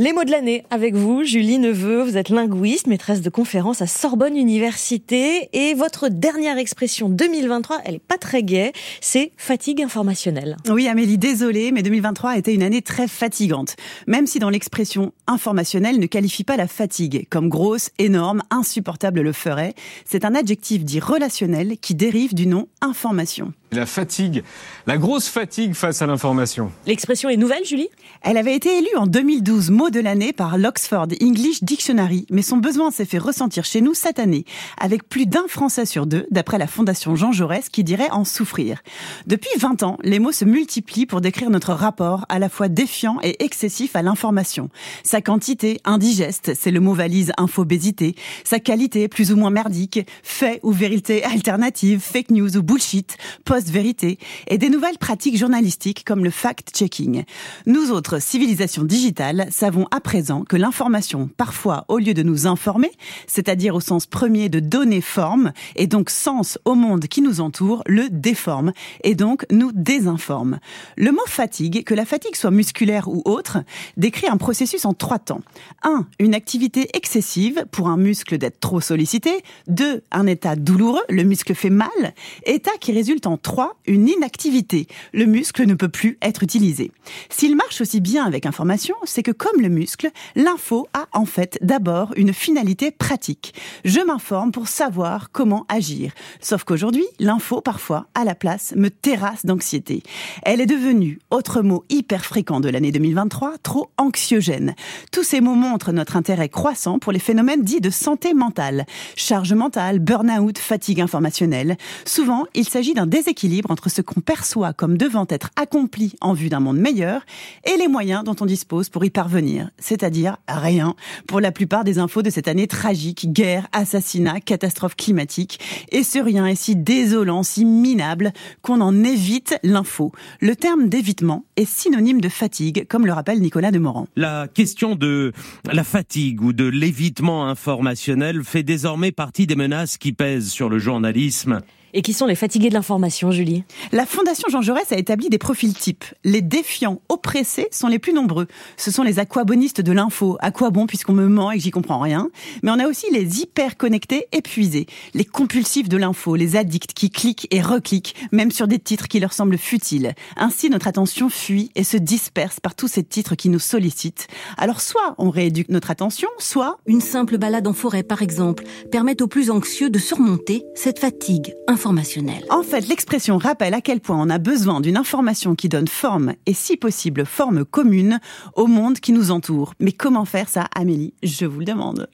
Les mots de l'année avec vous, Julie Neveu. Vous êtes linguiste, maîtresse de conférences à Sorbonne Université. Et votre dernière expression 2023, elle est pas très gaie, c'est fatigue informationnelle. Oui, Amélie, désolée, mais 2023 a été une année très fatigante. Même si dans l'expression informationnelle ne qualifie pas la fatigue comme grosse, énorme, insupportable le ferait, c'est un adjectif dit relationnel qui dérive du nom information. La fatigue, la grosse fatigue face à l'information. L'expression est nouvelle, Julie? Elle avait été élue en 2012 mot de l'année par l'Oxford English Dictionary, mais son besoin s'est fait ressentir chez nous cette année, avec plus d'un Français sur deux, d'après la Fondation Jean Jaurès, qui dirait en souffrir. Depuis 20 ans, les mots se multiplient pour décrire notre rapport à la fois défiant et excessif à l'information. Sa quantité, indigeste, c'est le mot valise infobésité. Sa qualité, plus ou moins merdique, fait ou vérité alternative, fake news ou bullshit, vérité et des nouvelles pratiques journalistiques comme le fact-checking. Nous autres, civilisations digitales, savons à présent que l'information, parfois au lieu de nous informer, c'est-à-dire au sens premier de donner forme et donc sens au monde qui nous entoure, le déforme et donc nous désinforme. Le mot fatigue, que la fatigue soit musculaire ou autre, décrit un processus en trois temps. 1. Une activité excessive pour un muscle d'être trop sollicité. 2. Un état douloureux, le muscle fait mal. État qui résulte en 3. Une inactivité. Le muscle ne peut plus être utilisé. S'il marche aussi bien avec information, c'est que comme le muscle, l'info a en fait d'abord une finalité pratique. Je m'informe pour savoir comment agir. Sauf qu'aujourd'hui, l'info, parfois, à la place, me terrasse d'anxiété. Elle est devenue, autre mot hyper fréquent de l'année 2023, trop anxiogène. Tous ces mots montrent notre intérêt croissant pour les phénomènes dits de santé mentale. Charge mentale, burn-out, fatigue informationnelle. Souvent, il s'agit d'un déséquilibre équilibre entre ce qu'on perçoit comme devant être accompli en vue d'un monde meilleur et les moyens dont on dispose pour y parvenir, c'est-à-dire rien pour la plupart des infos de cette année tragique, guerre, assassinat, catastrophe climatique, et ce rien est si désolant, si minable qu'on en évite l'info. Le terme d'évitement est synonyme de fatigue, comme le rappelle Nicolas Demorand. La question de la fatigue ou de l'évitement informationnel fait désormais partie des menaces qui pèsent sur le journalisme. Et qui sont les fatigués de l'information, Julie? La Fondation Jean Jaurès a établi des profils types. Les défiants oppressés sont les plus nombreux. Ce sont les aquabonistes de l'info. À quoi bon puisqu'on me ment et que j'y comprends rien? Mais on a aussi les hyper connectés épuisés. Les compulsifs de l'info, les addicts qui cliquent et recliquent, même sur des titres qui leur semblent futiles. Ainsi, notre attention fuit et se disperse par tous ces titres qui nous sollicitent. Alors soit on rééduque notre attention, soit... Une simple balade en forêt, par exemple, permet aux plus anxieux de surmonter cette fatigue en fait, l'expression rappelle à quel point on a besoin d'une information qui donne forme et si possible forme commune au monde qui nous entoure. Mais comment faire ça, Amélie? Je vous le demande.